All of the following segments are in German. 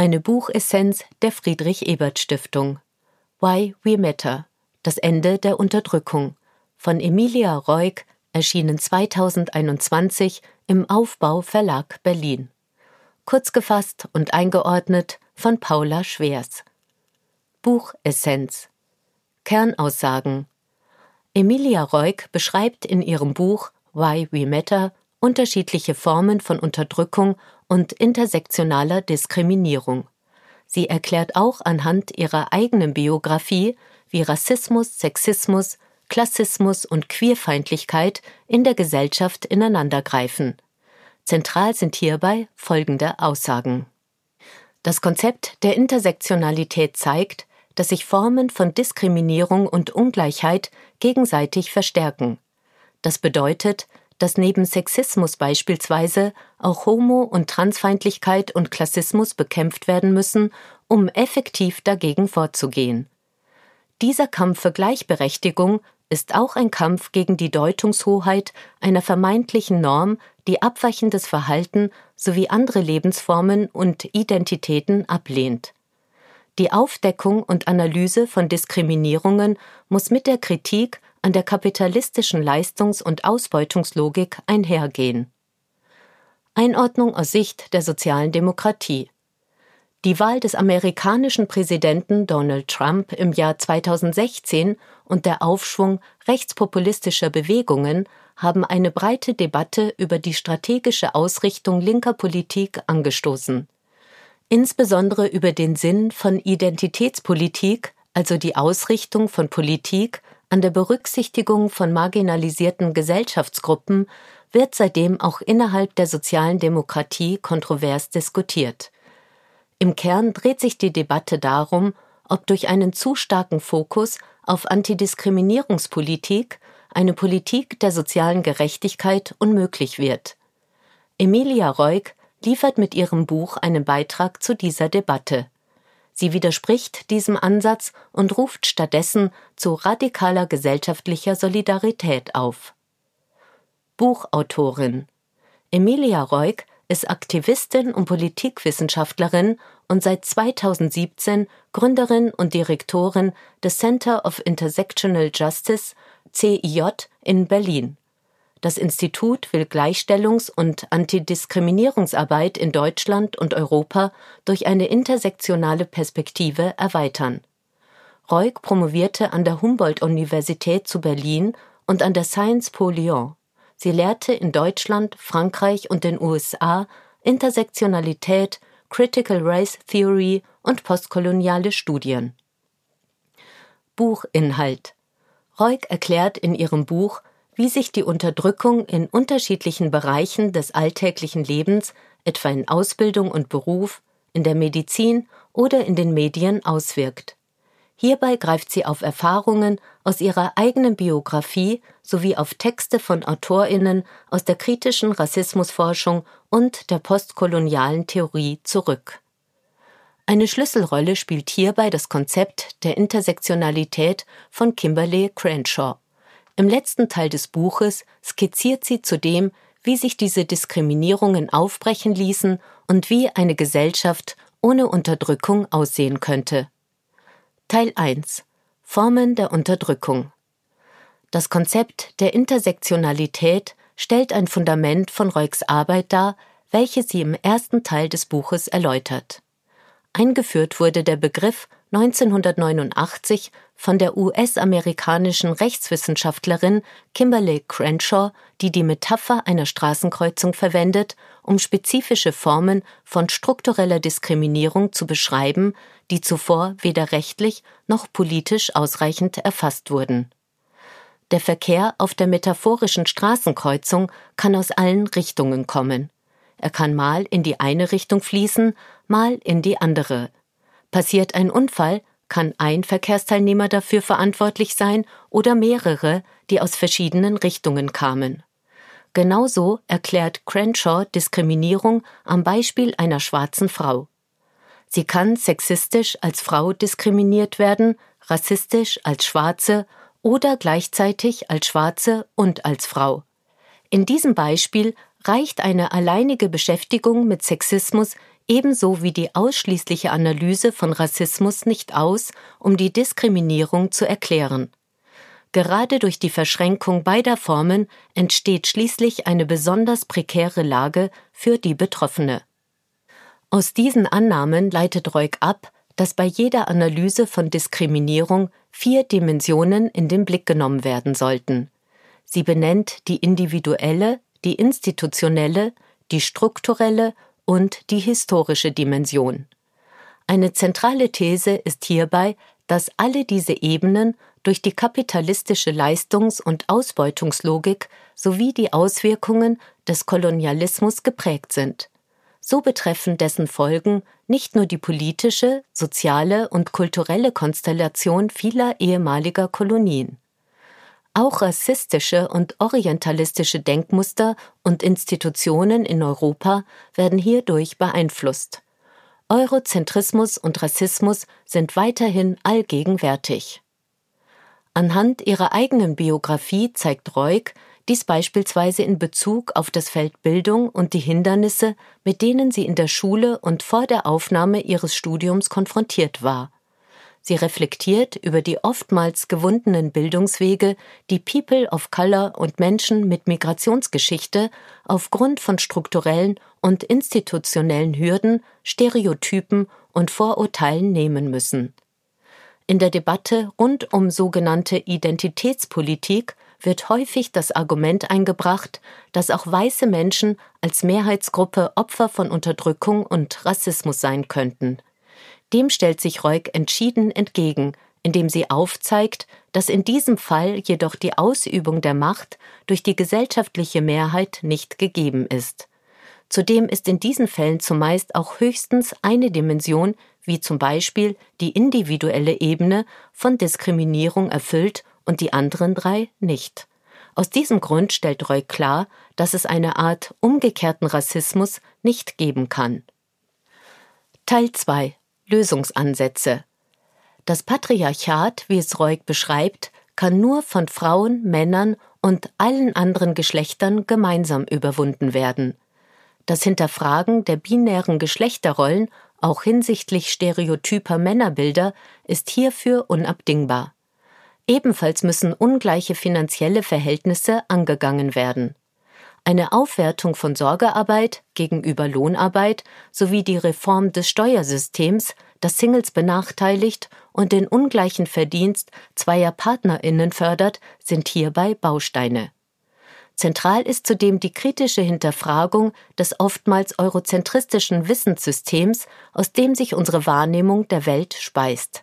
Eine Buchessenz der Friedrich Ebert Stiftung. Why We Matter. Das Ende der Unterdrückung. Von Emilia Reuk, erschienen 2021 im Aufbau Verlag Berlin. Kurz gefasst und eingeordnet von Paula Schwers. Buchessenz. Kernaussagen. Emilia Reuk beschreibt in ihrem Buch Why We Matter unterschiedliche Formen von Unterdrückung und intersektionaler Diskriminierung. Sie erklärt auch anhand ihrer eigenen Biografie, wie Rassismus, Sexismus, Klassismus und Queerfeindlichkeit in der Gesellschaft ineinandergreifen. Zentral sind hierbei folgende Aussagen. Das Konzept der Intersektionalität zeigt, dass sich Formen von Diskriminierung und Ungleichheit gegenseitig verstärken. Das bedeutet, dass neben Sexismus beispielsweise auch Homo- und Transfeindlichkeit und Klassismus bekämpft werden müssen, um effektiv dagegen vorzugehen. Dieser Kampf für Gleichberechtigung ist auch ein Kampf gegen die Deutungshoheit einer vermeintlichen Norm, die abweichendes Verhalten sowie andere Lebensformen und Identitäten ablehnt. Die Aufdeckung und Analyse von Diskriminierungen muss mit der Kritik an der kapitalistischen Leistungs- und Ausbeutungslogik einhergehen. Einordnung aus Sicht der sozialen Demokratie. Die Wahl des amerikanischen Präsidenten Donald Trump im Jahr 2016 und der Aufschwung rechtspopulistischer Bewegungen haben eine breite Debatte über die strategische Ausrichtung linker Politik angestoßen. Insbesondere über den Sinn von Identitätspolitik, also die Ausrichtung von Politik an der Berücksichtigung von marginalisierten Gesellschaftsgruppen wird seitdem auch innerhalb der sozialen Demokratie kontrovers diskutiert. Im Kern dreht sich die Debatte darum, ob durch einen zu starken Fokus auf Antidiskriminierungspolitik eine Politik der sozialen Gerechtigkeit unmöglich wird. Emilia Reuk liefert mit ihrem Buch einen Beitrag zu dieser Debatte. Sie widerspricht diesem Ansatz und ruft stattdessen zu radikaler gesellschaftlicher Solidarität auf. Buchautorin Emilia Reuk ist Aktivistin und Politikwissenschaftlerin und seit 2017 Gründerin und Direktorin des Center of Intersectional Justice CIJ in Berlin. Das Institut will Gleichstellungs- und Antidiskriminierungsarbeit in Deutschland und Europa durch eine intersektionale Perspektive erweitern. Reuk promovierte an der Humboldt-Universität zu Berlin und an der Sciences Po Lyon. Sie lehrte in Deutschland, Frankreich und den USA Intersektionalität, Critical Race Theory und postkoloniale Studien. Buchinhalt Reuk erklärt in ihrem Buch, wie sich die Unterdrückung in unterschiedlichen Bereichen des alltäglichen Lebens, etwa in Ausbildung und Beruf, in der Medizin oder in den Medien auswirkt. Hierbei greift sie auf Erfahrungen aus ihrer eigenen Biografie sowie auf Texte von Autorinnen aus der kritischen Rassismusforschung und der postkolonialen Theorie zurück. Eine Schlüsselrolle spielt hierbei das Konzept der Intersektionalität von Kimberly Crenshaw. Im letzten Teil des Buches skizziert sie zudem, wie sich diese Diskriminierungen aufbrechen ließen und wie eine Gesellschaft ohne Unterdrückung aussehen könnte. Teil 1 Formen der Unterdrückung Das Konzept der Intersektionalität stellt ein Fundament von Reugs Arbeit dar, welche sie im ersten Teil des Buches erläutert. Eingeführt wurde der Begriff 1989 von der US-amerikanischen Rechtswissenschaftlerin Kimberly Crenshaw, die die Metapher einer Straßenkreuzung verwendet, um spezifische Formen von struktureller Diskriminierung zu beschreiben, die zuvor weder rechtlich noch politisch ausreichend erfasst wurden. Der Verkehr auf der metaphorischen Straßenkreuzung kann aus allen Richtungen kommen. Er kann mal in die eine Richtung fließen, mal in die andere. Passiert ein Unfall, kann ein Verkehrsteilnehmer dafür verantwortlich sein oder mehrere, die aus verschiedenen Richtungen kamen. Genauso erklärt Crenshaw Diskriminierung am Beispiel einer schwarzen Frau. Sie kann sexistisch als Frau diskriminiert werden, rassistisch als Schwarze oder gleichzeitig als Schwarze und als Frau. In diesem Beispiel reicht eine alleinige Beschäftigung mit Sexismus ebenso wie die ausschließliche Analyse von Rassismus nicht aus, um die Diskriminierung zu erklären. Gerade durch die Verschränkung beider Formen entsteht schließlich eine besonders prekäre Lage für die Betroffene. Aus diesen Annahmen leitet Reuk ab, dass bei jeder Analyse von Diskriminierung vier Dimensionen in den Blick genommen werden sollten. Sie benennt die individuelle, die institutionelle, die strukturelle und die historische Dimension. Eine zentrale These ist hierbei, dass alle diese Ebenen durch die kapitalistische Leistungs- und Ausbeutungslogik sowie die Auswirkungen des Kolonialismus geprägt sind. So betreffen dessen Folgen nicht nur die politische, soziale und kulturelle Konstellation vieler ehemaliger Kolonien. Auch rassistische und orientalistische Denkmuster und Institutionen in Europa werden hierdurch beeinflusst. Eurozentrismus und Rassismus sind weiterhin allgegenwärtig. Anhand ihrer eigenen Biografie zeigt Reuk dies beispielsweise in Bezug auf das Feld Bildung und die Hindernisse, mit denen sie in der Schule und vor der Aufnahme ihres Studiums konfrontiert war. Sie reflektiert über die oftmals gewundenen Bildungswege, die People of Color und Menschen mit Migrationsgeschichte aufgrund von strukturellen und institutionellen Hürden, Stereotypen und Vorurteilen nehmen müssen. In der Debatte rund um sogenannte Identitätspolitik wird häufig das Argument eingebracht, dass auch weiße Menschen als Mehrheitsgruppe Opfer von Unterdrückung und Rassismus sein könnten. Dem stellt sich Reuk entschieden entgegen, indem sie aufzeigt, dass in diesem Fall jedoch die Ausübung der Macht durch die gesellschaftliche Mehrheit nicht gegeben ist. Zudem ist in diesen Fällen zumeist auch höchstens eine Dimension, wie zum Beispiel die individuelle Ebene, von Diskriminierung erfüllt und die anderen drei nicht. Aus diesem Grund stellt Roy klar, dass es eine Art umgekehrten Rassismus nicht geben kann. Teil 2 Lösungsansätze. Das Patriarchat, wie es Reuk beschreibt, kann nur von Frauen, Männern und allen anderen Geschlechtern gemeinsam überwunden werden. Das Hinterfragen der binären Geschlechterrollen, auch hinsichtlich stereotyper Männerbilder, ist hierfür unabdingbar. Ebenfalls müssen ungleiche finanzielle Verhältnisse angegangen werden eine Aufwertung von Sorgearbeit gegenüber Lohnarbeit sowie die Reform des Steuersystems, das Singles benachteiligt und den ungleichen Verdienst zweier Partnerinnen fördert, sind hierbei Bausteine. Zentral ist zudem die kritische Hinterfragung des oftmals eurozentristischen Wissenssystems, aus dem sich unsere Wahrnehmung der Welt speist.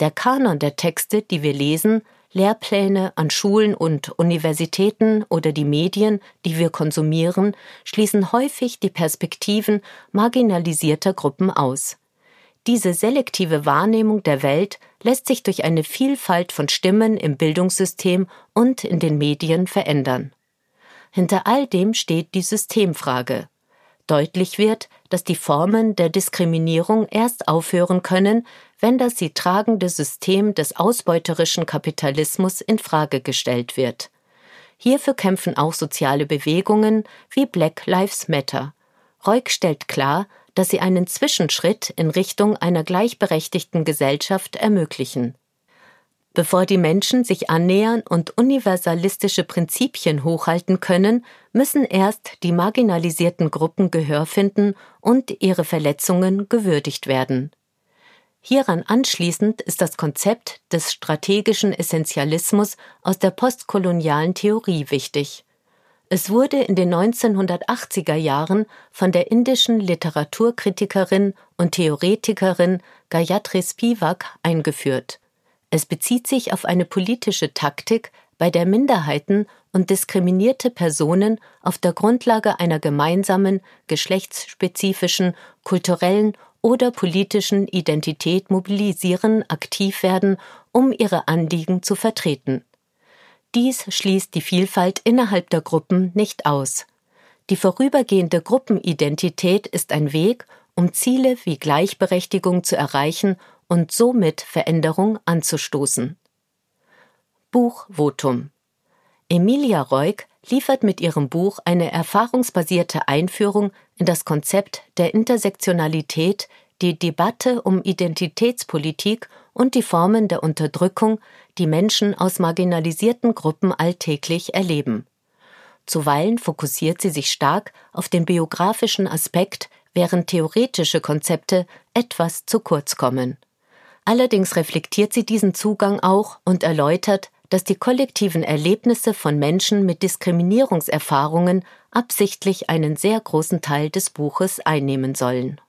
Der Kanon der Texte, die wir lesen, Lehrpläne an Schulen und Universitäten oder die Medien, die wir konsumieren, schließen häufig die Perspektiven marginalisierter Gruppen aus. Diese selektive Wahrnehmung der Welt lässt sich durch eine Vielfalt von Stimmen im Bildungssystem und in den Medien verändern. Hinter all dem steht die Systemfrage. Deutlich wird, dass die Formen der Diskriminierung erst aufhören können, wenn das sie tragende System des ausbeuterischen Kapitalismus in Frage gestellt wird. Hierfür kämpfen auch soziale Bewegungen wie Black Lives Matter. Reuk stellt klar, dass sie einen Zwischenschritt in Richtung einer gleichberechtigten Gesellschaft ermöglichen. Bevor die Menschen sich annähern und universalistische Prinzipien hochhalten können, müssen erst die marginalisierten Gruppen Gehör finden und ihre Verletzungen gewürdigt werden. Hieran anschließend ist das Konzept des strategischen Essentialismus aus der postkolonialen Theorie wichtig. Es wurde in den 1980er Jahren von der indischen Literaturkritikerin und Theoretikerin Gayatri Spivak eingeführt. Es bezieht sich auf eine politische Taktik, bei der Minderheiten und diskriminierte Personen auf der Grundlage einer gemeinsamen, geschlechtsspezifischen, kulturellen oder politischen Identität mobilisieren, aktiv werden, um ihre Anliegen zu vertreten. Dies schließt die Vielfalt innerhalb der Gruppen nicht aus. Die vorübergehende Gruppenidentität ist ein Weg, um Ziele wie Gleichberechtigung zu erreichen und somit Veränderung anzustoßen. Buchvotum Emilia Reuk liefert mit ihrem Buch eine erfahrungsbasierte Einführung in das Konzept der Intersektionalität, die Debatte um Identitätspolitik und die Formen der Unterdrückung, die Menschen aus marginalisierten Gruppen alltäglich erleben. Zuweilen fokussiert sie sich stark auf den biografischen Aspekt, während theoretische Konzepte etwas zu kurz kommen. Allerdings reflektiert sie diesen Zugang auch und erläutert, dass die kollektiven Erlebnisse von Menschen mit Diskriminierungserfahrungen absichtlich einen sehr großen Teil des Buches einnehmen sollen.